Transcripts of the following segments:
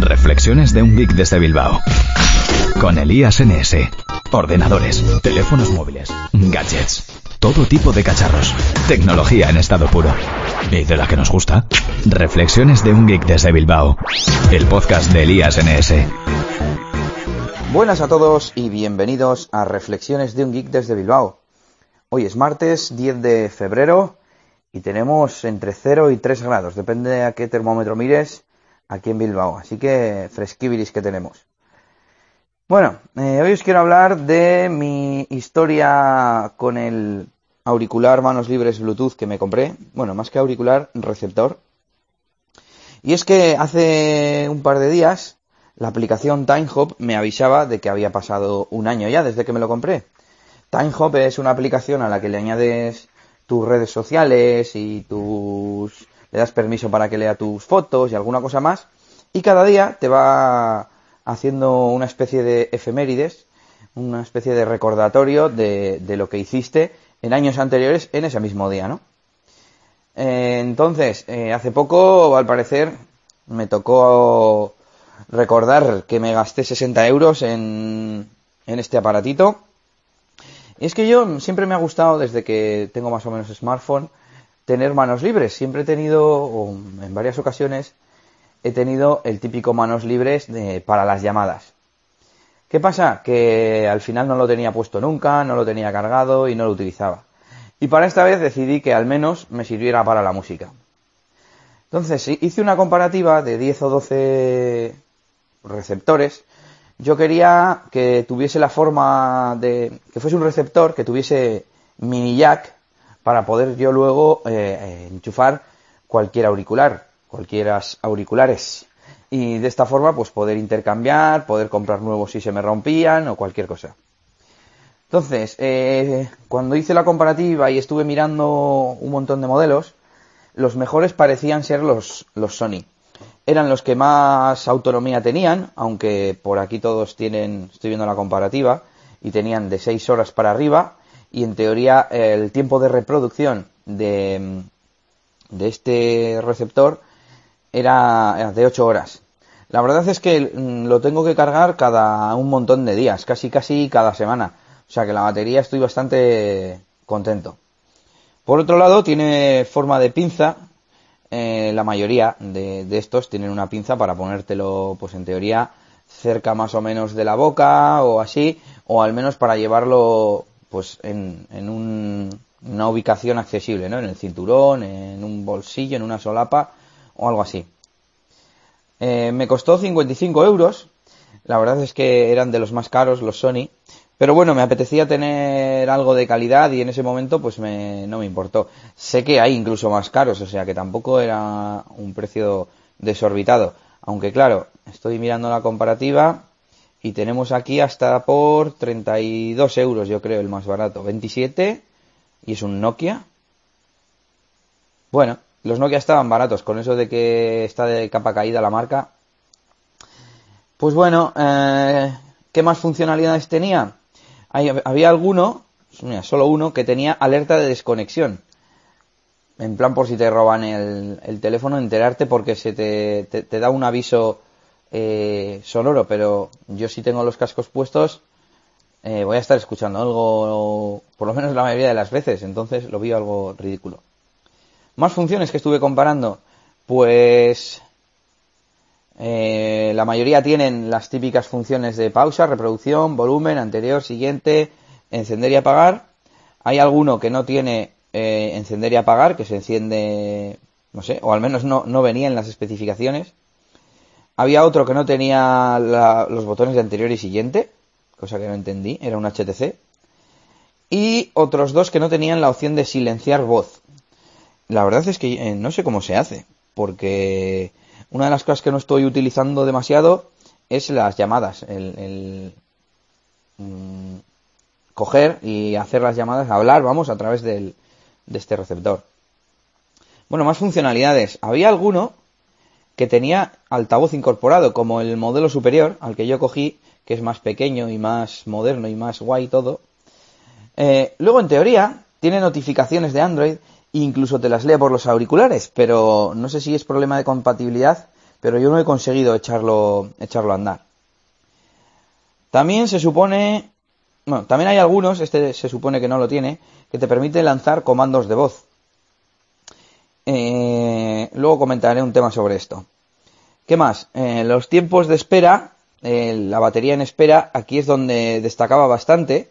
Reflexiones de un geek desde Bilbao. Con Elías NS. Ordenadores, teléfonos móviles, gadgets, todo tipo de cacharros. Tecnología en estado puro. ¿Y de la que nos gusta? Reflexiones de un geek desde Bilbao. El podcast de Elías NS. Buenas a todos y bienvenidos a Reflexiones de un geek desde Bilbao. Hoy es martes 10 de febrero y tenemos entre 0 y 3 grados, depende a qué termómetro mires aquí en Bilbao. Así que fresquibilis que tenemos. Bueno, eh, hoy os quiero hablar de mi historia con el auricular manos libres Bluetooth que me compré. Bueno, más que auricular, receptor. Y es que hace un par de días la aplicación TimeHop me avisaba de que había pasado un año ya desde que me lo compré. TimeHop es una aplicación a la que le añades tus redes sociales y tus le das permiso para que lea tus fotos y alguna cosa más, y cada día te va haciendo una especie de efemérides, una especie de recordatorio de, lo que hiciste en años anteriores en ese mismo día, ¿no? Eh, entonces, eh, hace poco, al parecer, me tocó recordar que me gasté 60 euros en, en este aparatito. Y es que yo siempre me ha gustado, desde que tengo más o menos smartphone, tener manos libres. Siempre he tenido, en varias ocasiones, he tenido el típico manos libres para las llamadas. ¿Qué pasa? Que al final no lo tenía puesto nunca, no lo tenía cargado y no lo utilizaba. Y para esta vez decidí que al menos me sirviera para la música. Entonces hice una comparativa de 10 o 12 receptores. Yo quería que tuviese la forma de... que fuese un receptor que tuviese mini jack para poder yo luego eh, eh, enchufar cualquier auricular, cualquiera auriculares. Y de esta forma, pues poder intercambiar, poder comprar nuevos si se me rompían o cualquier cosa. Entonces, eh, cuando hice la comparativa y estuve mirando un montón de modelos, los mejores parecían ser los, los Sony. Eran los que más autonomía tenían, aunque por aquí todos tienen, estoy viendo la comparativa, y tenían de 6 horas para arriba, y en teoría el tiempo de reproducción de, de este receptor era de 8 horas. La verdad es que mm, lo tengo que cargar cada un montón de días, casi casi cada semana. O sea que la batería estoy bastante contento. Por otro lado, tiene forma de pinza. Eh, la mayoría de, de, estos tienen una pinza para ponértelo, pues en teoría, cerca más o menos de la boca o así, o al menos para llevarlo pues en, en un, una ubicación accesible, ¿no? En el cinturón, en un bolsillo, en una solapa o algo así. Eh, me costó 55 euros. La verdad es que eran de los más caros los Sony. Pero bueno, me apetecía tener algo de calidad y en ese momento pues me, no me importó. Sé que hay incluso más caros, o sea que tampoco era un precio desorbitado. Aunque claro, estoy mirando la comparativa y tenemos aquí hasta por 32 euros, yo creo, el más barato. 27 y es un Nokia. Bueno, los Nokia estaban baratos, con eso de que está de capa caída la marca. Pues bueno, eh, ¿qué más funcionalidades tenía? había alguno, solo uno, que tenía alerta de desconexión. En plan por si te roban el, el teléfono, enterarte porque se te, te da un aviso eh, sonoro, pero yo si tengo los cascos puestos eh, voy a estar escuchando algo, por lo menos la mayoría de las veces, entonces lo vi algo ridículo. Más funciones que estuve comparando, pues eh, la mayoría tienen las típicas funciones de pausa, reproducción, volumen, anterior, siguiente, encender y apagar. Hay alguno que no tiene encender y apagar, que se enciende, no sé, o al menos no, no venía en las especificaciones. Había otro que no tenía los botones de anterior y siguiente, cosa que no entendí, era un HTC. Y otros dos que no tenían la opción de silenciar voz. La verdad es que eh, no sé cómo se hace, porque una de las cosas que no estoy utilizando demasiado es las llamadas, el, mm, coger y hacer las llamadas, hablar, vamos, a través del, de este receptor. Bueno, más funcionalidades. Había alguno que tenía altavoz incorporado, como el modelo superior al que yo cogí, que es más pequeño y más moderno y más guay todo. Eh, luego, en teoría, tiene notificaciones de Android e incluso te las lee por los auriculares, pero no sé si es problema de compatibilidad, pero yo no he conseguido echarlo, echarlo a andar. También se supone, bueno, también hay algunos, este se supone que no lo tiene, que te permite lanzar comandos de voz. Eh, luego comentaré un tema sobre esto. ¿Qué más? Eh, los tiempos de espera, eh, la batería en espera, aquí es donde destacaba bastante,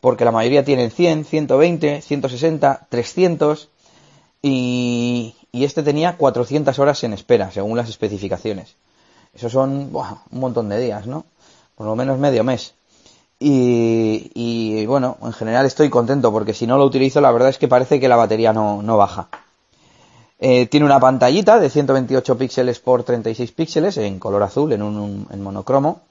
porque la mayoría tienen 100, 120, 160, 300 y, este tenía 400 horas en espera, según las especificaciones. Eso son un montón de días, ¿no? Por lo menos medio mes. Y, y, bueno, en general estoy contento porque si no lo utilizo la verdad es que parece que la batería no baja. Eh, tiene una pantallita de 128 píxeles por 36 píxeles en color azul, en un en monocromo.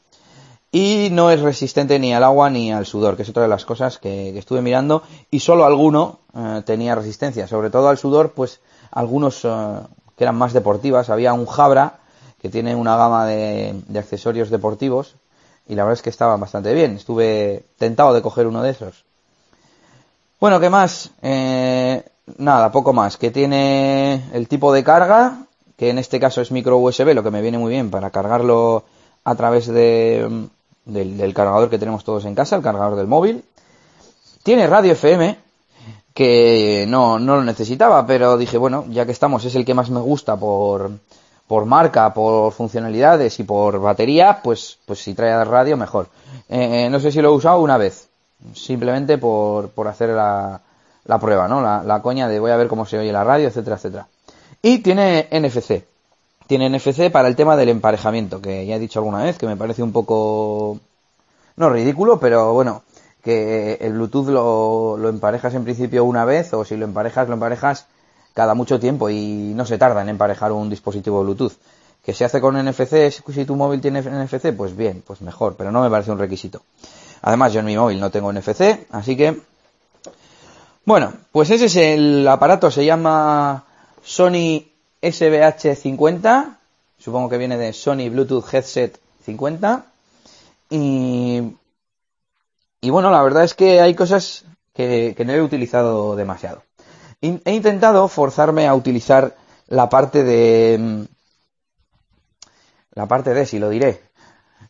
Y no es resistente ni al agua ni al sudor, que es otra de las cosas que, estuve mirando. Y solo alguno eh, tenía resistencia, sobre todo al sudor, pues algunos eh, que eran más deportivas. Había un Jabra que tiene una gama de, accesorios deportivos y la verdad es que estaban bastante bien. Estuve tentado de coger uno de esos. Bueno, ¿qué más? Eh, nada, poco más. Que tiene el tipo de carga, que en este caso es micro USB, lo que me viene muy bien para cargarlo a través de, del cargador que tenemos todos en casa, el cargador del móvil. Tiene radio FM, que no, no lo necesitaba, pero dije, bueno, ya que estamos, es el que más me gusta por, por marca, por funcionalidades y por batería, pues, pues si trae radio, mejor. Eh, no sé si lo he usado una vez, simplemente por, por hacer la, la prueba, ¿no? La, coña de voy a ver cómo se oye la radio, etcétera, etcétera. Y tiene NFC. Tiene NFC para el tema del emparejamiento, que ya he dicho alguna vez, que me parece un poco, no ridículo, pero bueno, que el Bluetooth lo, emparejas en principio una vez o si lo emparejas, lo emparejas cada mucho tiempo y no se tarda en emparejar un dispositivo Bluetooth. Que se hace con NFC, si tu móvil tiene NFC, pues bien, pues mejor, pero no me parece un requisito. Además, yo en mi móvil no tengo NFC, así que... Bueno, pues ese es el aparato, se llama Sony SBH50, supongo que viene de Sony Bluetooth Headset 50, y bueno, la verdad es que hay cosas que, no he utilizado demasiado. He intentado forzarme a utilizar la parte de... La parte de, si lo diré.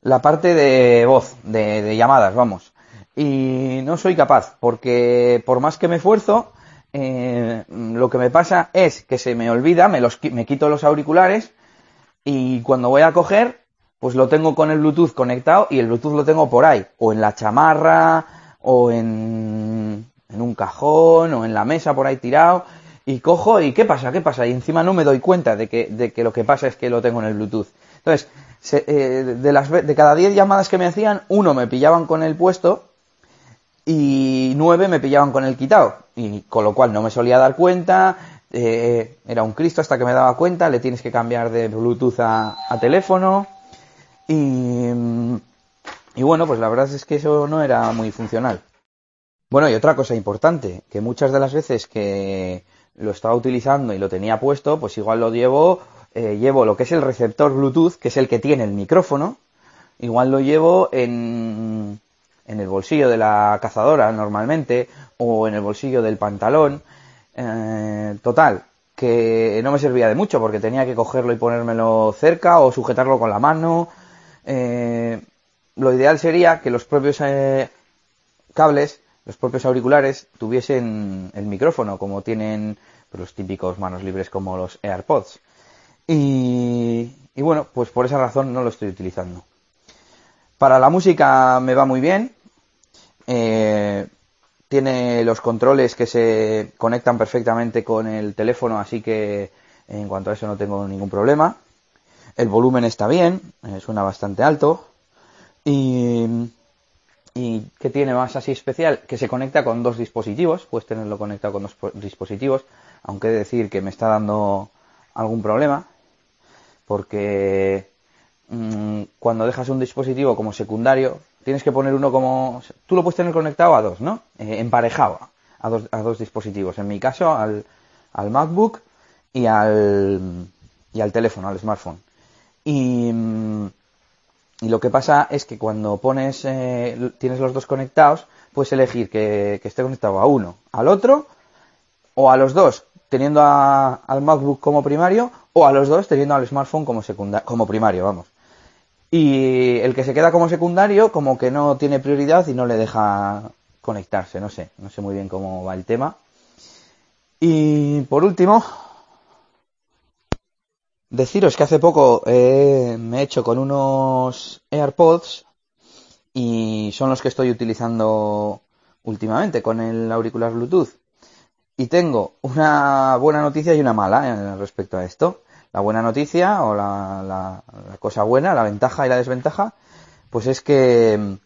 La parte de voz, de, llamadas, vamos. Y no soy capaz, porque por más que me esfuerzo, eh, lo que me pasa es que se me olvida, me, los, me quito los auriculares y cuando voy a coger pues lo tengo con el Bluetooth conectado y el Bluetooth lo tengo por ahí, o en la chamarra, o en, en un cajón, o en la mesa por ahí tirado, y cojo y ¿qué pasa? ¿Qué pasa? Y encima no me doy cuenta de que, de que lo que pasa es que lo tengo en el Bluetooth. Entonces, eh, de, las, de cada 10 llamadas que me hacían, uno me pillaban con el puesto y nueve me pillaban con el quitado. Y con lo cual no me solía dar cuenta, eh, era un Cristo hasta que me daba cuenta, le tienes que cambiar de Bluetooth a, teléfono. Y, y bueno, pues la verdad es que eso no era muy funcional. Bueno, y otra cosa importante, que muchas de las veces que lo estaba utilizando y lo tenía puesto, pues igual lo llevo, eh, llevo lo que es el receptor Bluetooth, que es el que tiene el micrófono, igual lo llevo en, en el bolsillo de la cazadora normalmente, o en el bolsillo del pantalón. Eh, total, que no me servía de mucho porque tenía que cogerlo y ponérmelo cerca o sujetarlo con la mano eh, lo ideal sería que los propios eh, cables, los propios auriculares, tuviesen el micrófono, como tienen los típicos manos libres como los AirPods. Y, bueno, pues por esa razón no lo estoy utilizando. Para la música me va muy bien. Eh, tiene los controles que se conectan perfectamente con el teléfono, así que en cuanto a eso no tengo ningún problema. El volumen está bien, eh, suena bastante alto. Y, y ¿qué tiene más así especial? Que se conecta con dos dispositivos. Puedes tenerlo conectado con dos dispositivos. Aunque he de decir que me está dando algún problema. Porque mm, cuando dejas un dispositivo como secundario, tienes que poner uno como... Tú lo puedes tener conectado a dos, ¿no? Eh, emparejado a dos, a dos dispositivos. En mi caso, al, al MacBook y al, y al teléfono, al smartphone. Mm, y, lo que pasa es que cuando pones, eh, tienes los dos conectados, puedes elegir que, esté conectado a uno, al otro o a los dos, teniendo al MacBook como primario o a los dos teniendo al smartphone como, como primario, vamos. Y el que se queda como secundario como que no tiene prioridad y no le deja conectarse, no sé, no sé muy bien cómo va el tema. Y por último, deciros que hace poco me he hecho con unos AirPods y son los que estoy utilizando últimamente con el auricular Bluetooth. Y tengo una buena noticia y una mala eh, respecto a esto la buena noticia o la, cosa buena, la ventaja y la desventaja, pues es que,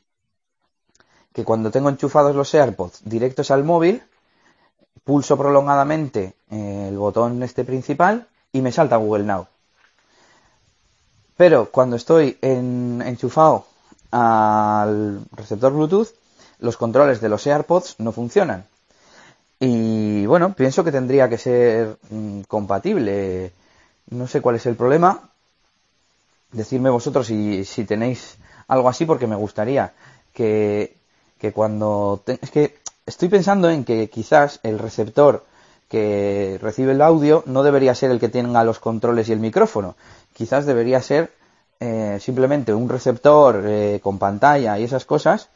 que cuando tengo enchufados los AirPods directos al móvil, pulso prolongadamente eh, el botón este principal y me salta Google Now. Pero cuando estoy enchufado al receptor Bluetooth, los controles de los AirPods no funcionan. Y bueno, pienso que tendría que ser mm, compatible no sé cuál es el problema. Decidme vosotros si, tenéis algo así porque me gustaría que, que cuando... es que estoy pensando en que quizás el receptor que recibe el audio no debería ser el que tenga los controles y el micrófono. Quizás debería ser eh, simplemente un receptor eh, con pantalla y esas cosas,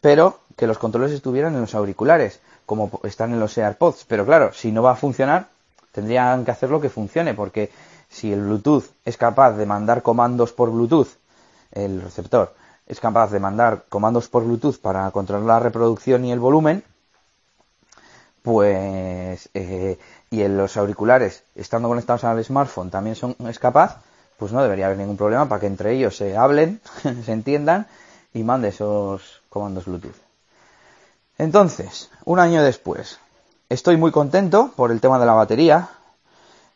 pero que los controles estuvieran en los auriculares, como están en los AirPods. Pero claro, si no va a funcionar, tendrían que hacerlo que funcione, porque si el Bluetooth es capaz de mandar comandos por Bluetooth, el receptor es capaz de mandar comandos por Bluetooth para controlar la reproducción y el volumen, pues eh, y en los auriculares estando conectados al smartphone también son es capaz, pues no debería haber ningún problema para que entre ellos se hablen, se entiendan y mande esos comandos Bluetooth. Entonces, un año después, estoy muy contento por el tema de la batería,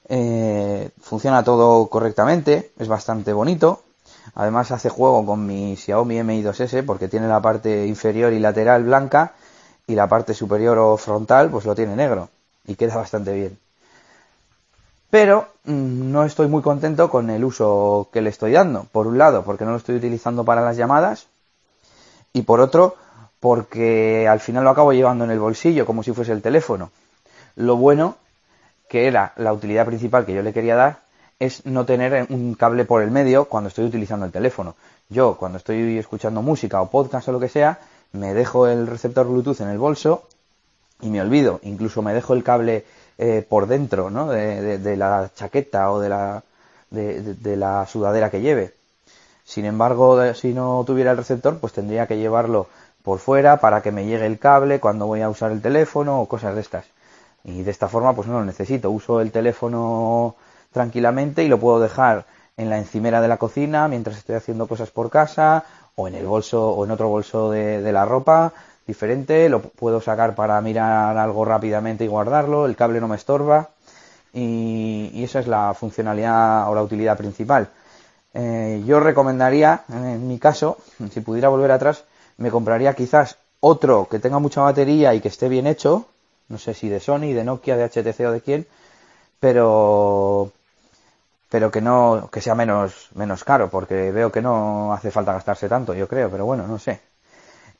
eh, funciona todo correctamente, es bastante bonito. Además hace juego con mi Xiaomi Mi 2S porque tiene la parte inferior y lateral blanca y la parte superior o frontal pues lo tiene negro y queda bastante bien. Pero mm, no estoy muy contento con el uso que le estoy dando. Por un lado, porque no lo estoy utilizando para las llamadas y por otro, porque al final lo acabo llevando en el bolsillo como si fuese el teléfono. Lo bueno que era la utilidad principal que yo le quería dar, es no tener un cable por el medio cuando estoy utilizando el teléfono. Yo, cuando estoy escuchando música o podcast o lo que sea, me dejo el receptor Bluetooth en el bolso y me olvido. Incluso me dejo el cable eh, por dentro, ¿no? De, la chaqueta o de la, de, la sudadera que lleve. Sin embargo, si no tuviera el receptor, pues tendría que llevarlo por fuera para que me llegue el cable cuando voy a usar el teléfono o cosas de estas. Y de esta forma pues no lo necesito. Uso el teléfono tranquilamente y lo puedo dejar en la encimera de la cocina mientras estoy haciendo cosas por casa o en el bolso o en otro bolso de, la ropa diferente. Lo puedo sacar para mirar algo rápidamente y guardarlo. El cable no me estorba. Y, esa es la funcionalidad o la utilidad principal. Eh, yo recomendaría, en mi caso, si pudiera volver atrás, me compraría quizás otro que tenga mucha batería y que esté bien hecho, no sé si de Sony, de Nokia, de HTC o de quién, pero pero que no que sea menos menos caro porque veo que no hace falta gastarse tanto yo creo pero bueno no sé.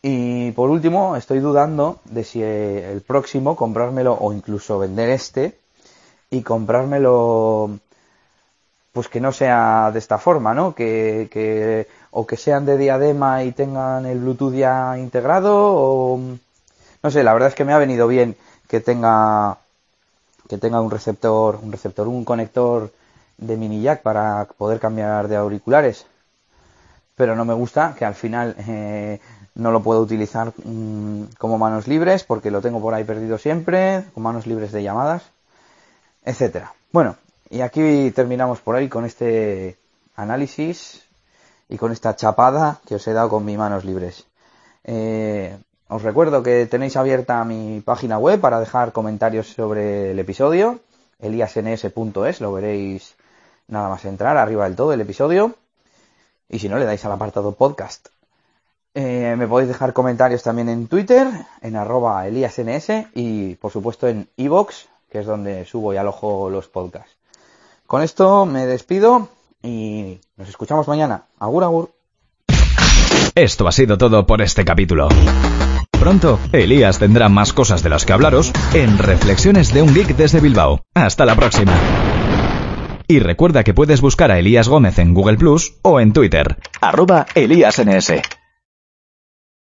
Y por último estoy dudando de si el próximo comprármelo o incluso vender este y comprármelo pues que no sea de esta forma no que, que o que sean de diadema y tengan el Bluetooth ya integrado o no sé la verdad es que me ha venido bien que tenga que tenga un receptor, un receptor, un conector de mini jack para poder cambiar de auriculares. Pero no me gusta que al final eh, no lo puedo utilizar mm, como manos libres porque lo tengo por ahí perdido siempre, con manos libres de llamadas, etcétera. Bueno, y aquí terminamos por ahí con este análisis y con esta chapada que os he dado con mis manos libres. Eh, os recuerdo que tenéis abierta mi página web para dejar comentarios sobre el episodio, eliasns.es, lo veréis nada más entrar, arriba del todo el episodio. Y si no, le dais al apartado podcast. Eh, me podéis dejar comentarios también en Twitter, en arroba eliasns y por supuesto en iVoox, que es donde subo y alojo los podcasts. Con esto me despido y nos escuchamos mañana. Agur, agur. Esto ha sido todo por este capítulo. Pronto, Elías tendrá más cosas de las que hablaros en Reflexiones de un Geek desde Bilbao. Hasta la próxima. Y recuerda que puedes buscar a Elías Gómez en Google Plus o en Twitter. Arroba ElíasNS.